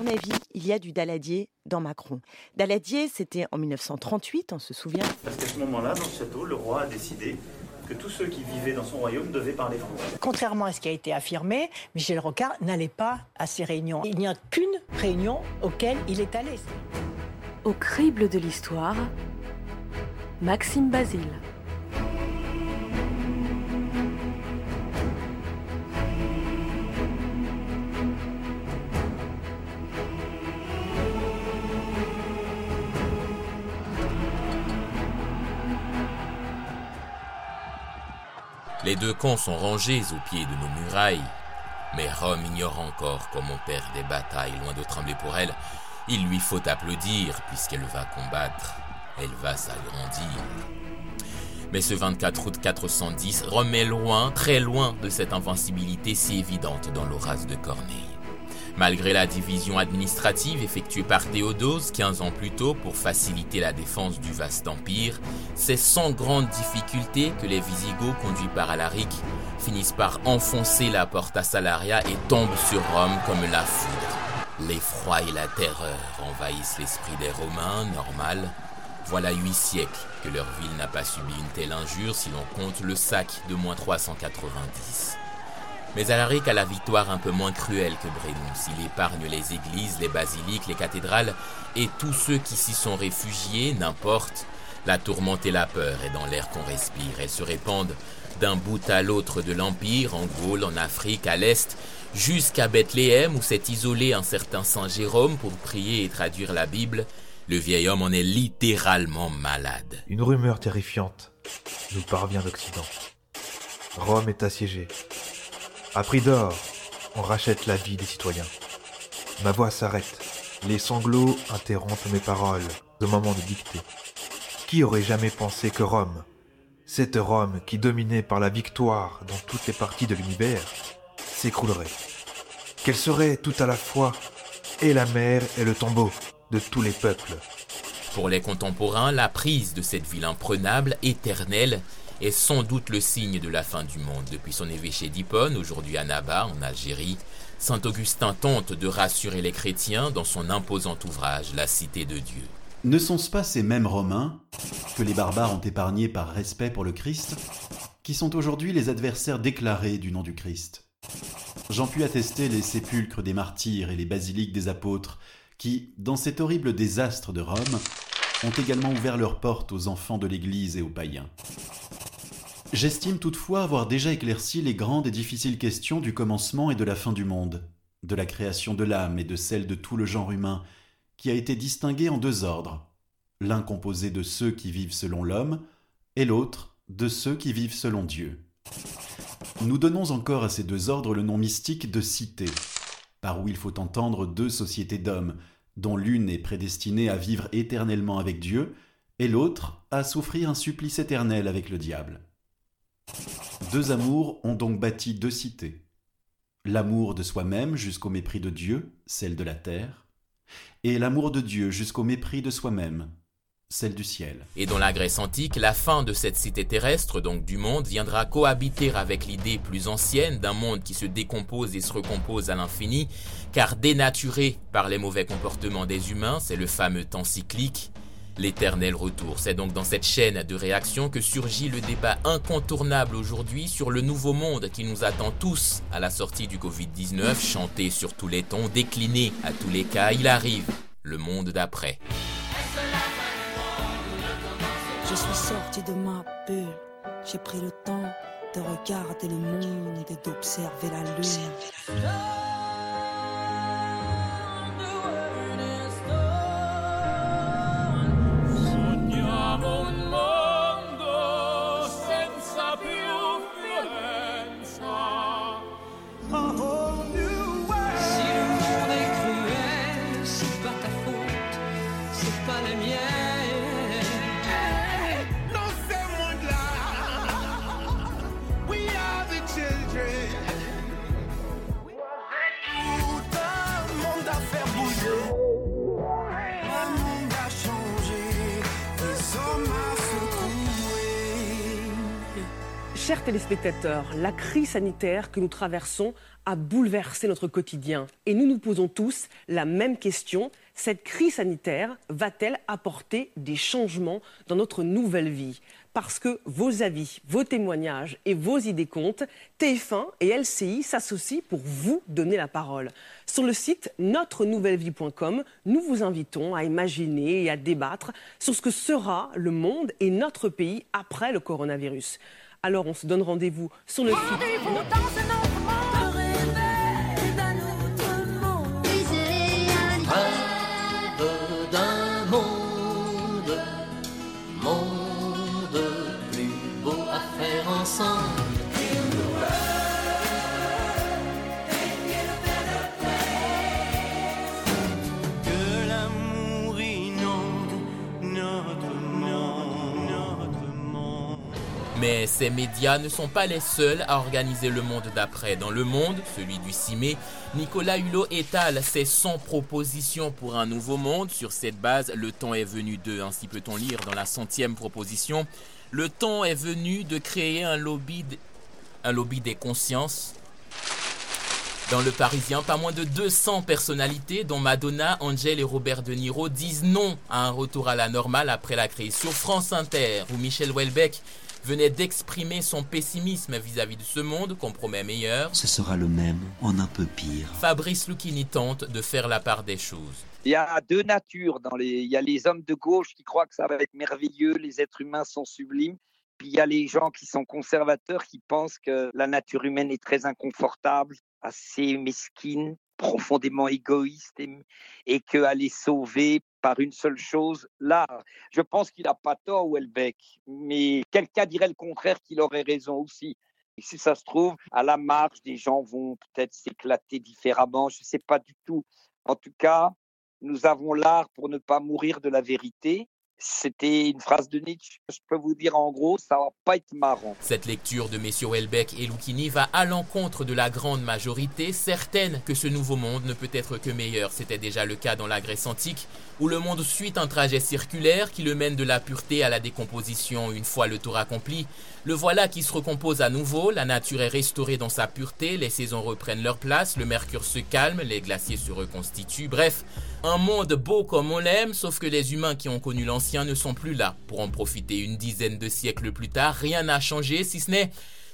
mon avis, il y a du Daladier dans Macron. Daladier, c'était en 1938, on se souvient. Parce qu'à ce moment-là, dans ce château, le roi a décidé que tous ceux qui vivaient dans son royaume devaient parler français. Contrairement à ce qui a été affirmé, Michel Rocard n'allait pas à ces réunions. Il n'y a qu'une réunion auquel il est allé. Au crible de l'histoire, Maxime Basile. Les deux camps sont rangés au pied de nos murailles. Mais Rome ignore encore comment on perd des batailles. Loin de trembler pour elle, il lui faut applaudir puisqu'elle va combattre. Elle va s'agrandir. Mais ce 24 août 410, Rome est loin, très loin de cette invincibilité si évidente dans l'Horace de Corneille. Malgré la division administrative effectuée par Théodose 15 ans plus tôt pour faciliter la défense du vaste empire, c'est sans grande difficulté que les Visigoths, conduits par Alaric, finissent par enfoncer la porte à Salaria et tombent sur Rome comme la foudre. L'effroi et la terreur envahissent l'esprit des Romains, normal. Voilà huit siècles que leur ville n'a pas subi une telle injure si l'on compte le sac de moins 390. Mais Alaric a la victoire un peu moins cruelle que Brennus. Il épargne les églises, les basiliques, les cathédrales et tous ceux qui s'y sont réfugiés, n'importe. La tourmente et la peur est dans l'air qu'on respire. Elles se répandent d'un bout à l'autre de l'Empire, en Gaule, en Afrique, à l'Est, jusqu'à Bethléem où s'est isolé un certain Saint Jérôme pour prier et traduire la Bible. Le vieil homme en est littéralement malade. Une rumeur terrifiante nous parvient d'Occident. Rome est assiégée. À prix d'or, on rachète la vie des citoyens. Ma voix s'arrête. Les sanglots interrompent mes paroles au moment de dicter. Qui aurait jamais pensé que Rome, cette Rome qui dominait par la victoire dans toutes les parties de l'univers, s'écroulerait? Qu'elle serait tout à la fois et la mer et le tombeau de tous les peuples? Pour les contemporains, la prise de cette ville imprenable, éternelle, est sans doute le signe de la fin du monde. Depuis son évêché d'Hippone, aujourd'hui à Naba, en Algérie, Saint Augustin tente de rassurer les chrétiens dans son imposant ouvrage La Cité de Dieu. Ne sont-ce pas ces mêmes Romains, que les barbares ont épargnés par respect pour le Christ, qui sont aujourd'hui les adversaires déclarés du nom du Christ? J'en puis attester les sépulcres des martyrs et les basiliques des apôtres, qui, dans cet horrible désastre de Rome, ont également ouvert leurs portes aux enfants de l'Église et aux païens. J'estime toutefois avoir déjà éclairci les grandes et difficiles questions du commencement et de la fin du monde, de la création de l'âme et de celle de tout le genre humain, qui a été distingué en deux ordres, l'un composé de ceux qui vivent selon l'homme, et l'autre de ceux qui vivent selon Dieu. Nous donnons encore à ces deux ordres le nom mystique de cité, par où il faut entendre deux sociétés d'hommes, dont l'une est prédestinée à vivre éternellement avec Dieu, et l'autre à souffrir un supplice éternel avec le diable. Deux amours ont donc bâti deux cités. L'amour de soi-même jusqu'au mépris de Dieu, celle de la terre, et l'amour de Dieu jusqu'au mépris de soi-même, celle du ciel. Et dans la Grèce antique, la fin de cette cité terrestre, donc du monde, viendra cohabiter avec l'idée plus ancienne d'un monde qui se décompose et se recompose à l'infini, car dénaturé par les mauvais comportements des humains, c'est le fameux temps cyclique, L'éternel retour, c'est donc dans cette chaîne de réactions que surgit le débat incontournable aujourd'hui sur le nouveau monde qui nous attend tous à la sortie du Covid-19, chanté sur tous les tons, décliné à tous les cas, il arrive, le monde d'après. Je suis sorti de ma bulle, j'ai pris le temps de regarder le monde et d'observer la lune. pas la mienne. Hey, dans ce monde-là, we are the children. Tout un monde à faire bouger. Le monde a changé, les hommes à secoué. Chers téléspectateurs, la crise sanitaire que nous traversons a bouleversé notre quotidien. Et nous nous posons tous la même question. Cette crise sanitaire va-t-elle apporter des changements dans notre nouvelle vie? Parce que vos avis, vos témoignages et vos idées comptent, TF1 et LCI s'associent pour vous donner la parole. Sur le site notre-nouvelle-vie.com, nous vous invitons à imaginer et à débattre sur ce que sera le monde et notre pays après le coronavirus. Alors on se donne rendez-vous sur le site. Mais ces médias ne sont pas les seuls à organiser le monde d'après. Dans le monde, celui du 6 mai, Nicolas Hulot étale ses 100 propositions pour un nouveau monde. Sur cette base, le temps est venu de, ainsi peut-on lire dans la centième proposition, le temps est venu de créer un lobby, des consciences. Dans le Parisien, pas moins de 200 personnalités, dont Madonna, Angel et Robert De Niro, disent non à un retour à la normale après la crise. Sur France Inter, où Michel Houellebecq venait d'exprimer son pessimisme vis-à-vis de ce monde qu'on promet meilleur, Ce sera le même, en un peu pire. Fabrice Lucchini tente de faire la part des choses. Il y a deux natures dans les. Il y a les hommes de gauche qui croient que ça va être merveilleux, les êtres humains sont sublimes. Puis il y a les gens qui sont conservateurs qui pensent que la nature humaine est très inconfortable, assez mesquine, profondément égoïste et, et qu'elle est sauvée par une seule chose, l'art. Je pense qu'il n'a pas tort, Houellebecq, mais quelqu'un dirait le contraire qu'il aurait raison aussi. Et si ça se trouve, à la marge, des gens vont peut-être s'éclater différemment, je ne sais pas du tout. En tout cas, nous avons l'art pour ne pas mourir de la vérité. C'était une phrase de Nietzsche. Je peux vous dire en gros, ça va pas être marrant. Cette lecture de messieurs Houellebecq et Lucchini va à l'encontre de la grande majorité, certaine que ce nouveau monde ne peut être que meilleur. C'était déjà le cas dans la Grèce antique, où le monde suit un trajet circulaire qui le mène de la pureté à la décomposition une fois le tour accompli. Le voilà qui se recompose à nouveau, la nature est restaurée dans sa pureté, les saisons reprennent leur place, le mercure se calme, les glaciers se reconstituent, bref, un monde beau comme on l'aime, sauf que les humains qui ont connu l'ancien ne sont plus là. Pour en profiter une dizaine de siècles plus tard, rien n'a changé, si ce n'est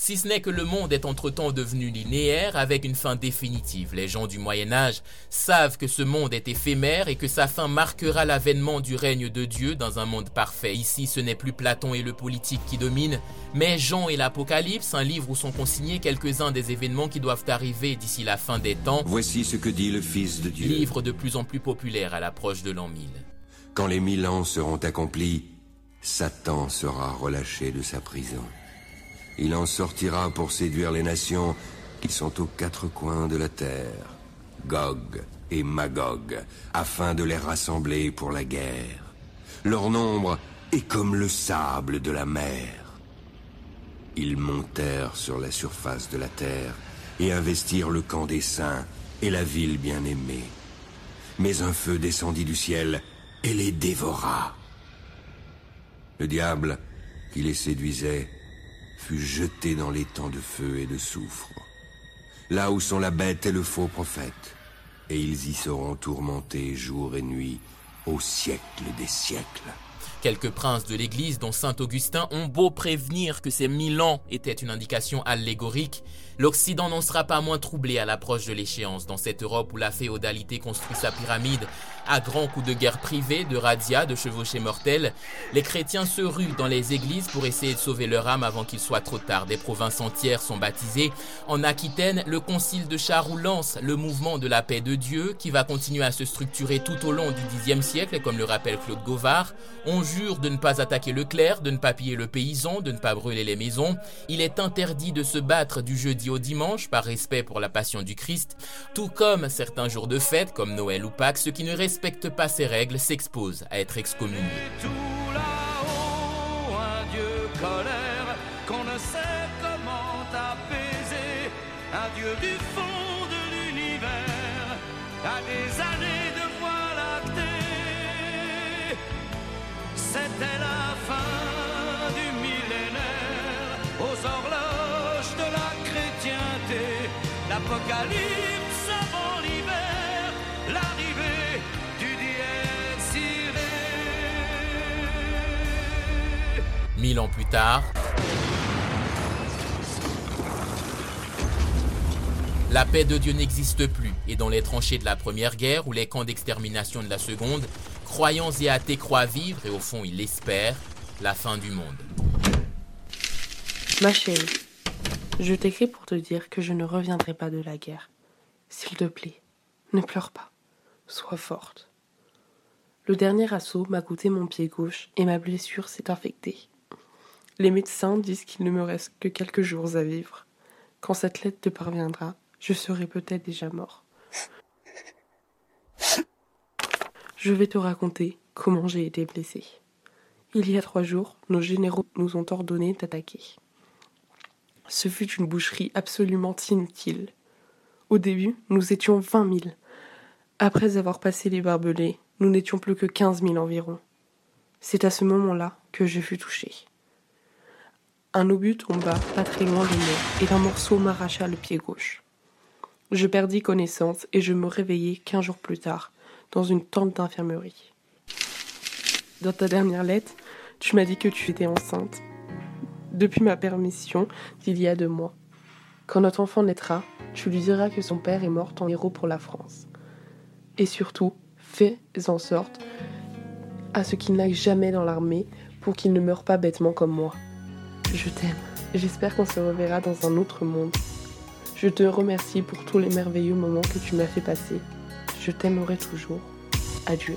si ce n'est que le monde est entre-temps devenu linéaire avec une fin définitive. Les gens du Moyen Âge savent que ce monde est éphémère et que sa fin marquera l'avènement du règne de Dieu dans un monde parfait. Ici, ce n'est plus Platon et le politique qui dominent, mais Jean et l'Apocalypse, un livre où sont consignés quelques-uns des événements qui doivent arriver d'ici la fin des temps. Voici ce que dit le Fils de Dieu. Livre de plus en plus populaire à l'approche de l'an 1000. Quand les mille ans seront accomplis, Satan sera relâché de sa prison. Il en sortira pour séduire les nations qui sont aux quatre coins de la terre, Gog et Magog, afin de les rassembler pour la guerre. Leur nombre est comme le sable de la mer. Ils montèrent sur la surface de la terre et investirent le camp des saints et la ville bien-aimée. Mais un feu descendit du ciel et les dévora. Le diable, qui les séduisait, fut jeté dans les temps de feu et de soufre, là où sont la bête et le faux prophète, et ils y seront tourmentés jour et nuit au siècle des siècles. Quelques princes de l'Église, dont Saint Augustin, ont beau prévenir que ces mille ans étaient une indication allégorique, l'Occident n'en sera pas moins troublé à l'approche de l'échéance. Dans cette Europe où la féodalité construit sa pyramide à grands coups de guerre privée, de razzias, de chevauchés mortels, les chrétiens se ruent dans les églises pour essayer de sauver leur âme avant qu'il soit trop tard. Des provinces entières sont baptisées. En Aquitaine, le concile de Charroux lance le mouvement de la paix de Dieu qui va continuer à se structurer tout au long du Xe siècle, comme le rappelle Claude Gauvard. On jure de ne pas attaquer le clerc, de ne pas piller le paysan, de ne pas brûler les maisons. Il est interdit de se battre du jeudi au dimanche par respect pour la passion du Christ, tout comme certains jours de fête comme Noël ou Pâques, ceux qui ne respectent pas ces règles s'exposent à être excommuniés. L'apocalypse avant l'hiver, l'arrivée du dies irae. Mille ans plus tard, la paix de Dieu n'existe plus et dans les tranchées de la Première Guerre ou les camps d'extermination de la Seconde, croyants et athées croient vivre et au fond ils l'espèrent, la fin du monde. Ma chérie, je t'écris pour te dire que je ne reviendrai pas de la guerre. S'il te plaît, ne pleure pas. Sois forte. Le dernier assaut m'a coûté mon pied gauche et ma blessure s'est infectée. Les médecins disent qu'il ne me reste que quelques jours à vivre. Quand cette lettre te parviendra, je serai peut-être déjà mort. Je vais te raconter comment j'ai été blessé. Il y a trois jours, nos généraux nous ont ordonné d'attaquer. Ce fut une boucherie absolument inutile. Au début, nous étions vingt mille. Après avoir passé les barbelés, nous n'étions plus que quinze mille environ. C'est à ce moment-là que je fus touché. Un obus tomba pas très loin de moi et un morceau m'arracha le pied gauche. Je perdis connaissance et je me réveillai quinze jours plus tard, dans une tente d'infirmerie. Dans ta dernière lettre, tu m'as dit que tu étais enceinte. Depuis ma permission d'il y a deux mois. Quand notre enfant naîtra, tu lui diras que son père est mort en héros pour la France. Et surtout, fais en sorte à ce qu'il n'aille jamais dans l'armée pour qu'il ne meure pas bêtement comme moi. Je t'aime. J'espère qu'on se reverra dans un autre monde. Je te remercie pour tous les merveilleux moments que tu m'as fait passer. Je t'aimerai toujours. Adieu.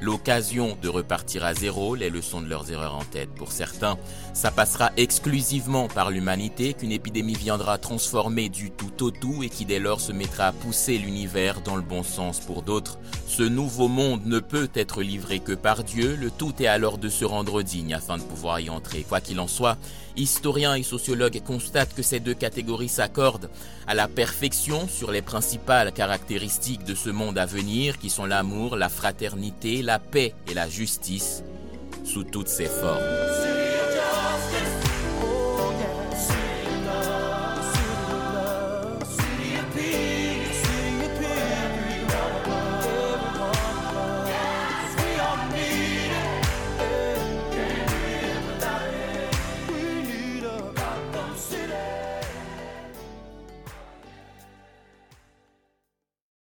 l'occasion de repartir à zéro, les leçons de leurs erreurs en tête. Pour certains, ça passera exclusivement par l'humanité, qu'une épidémie viendra transformer du tout au tout et qui dès lors se mettra à pousser l'univers dans le bon sens. Pour d'autres, ce nouveau monde ne peut être livré que par Dieu, le tout est alors de se rendre digne afin de pouvoir y entrer. Quoi qu'il en soit, historiens et sociologues constatent que ces deux catégories s'accordent à la perfection sur les principales caractéristiques de ce monde à venir qui sont l'amour, la fraternité, la paix et la justice sous toutes ses formes.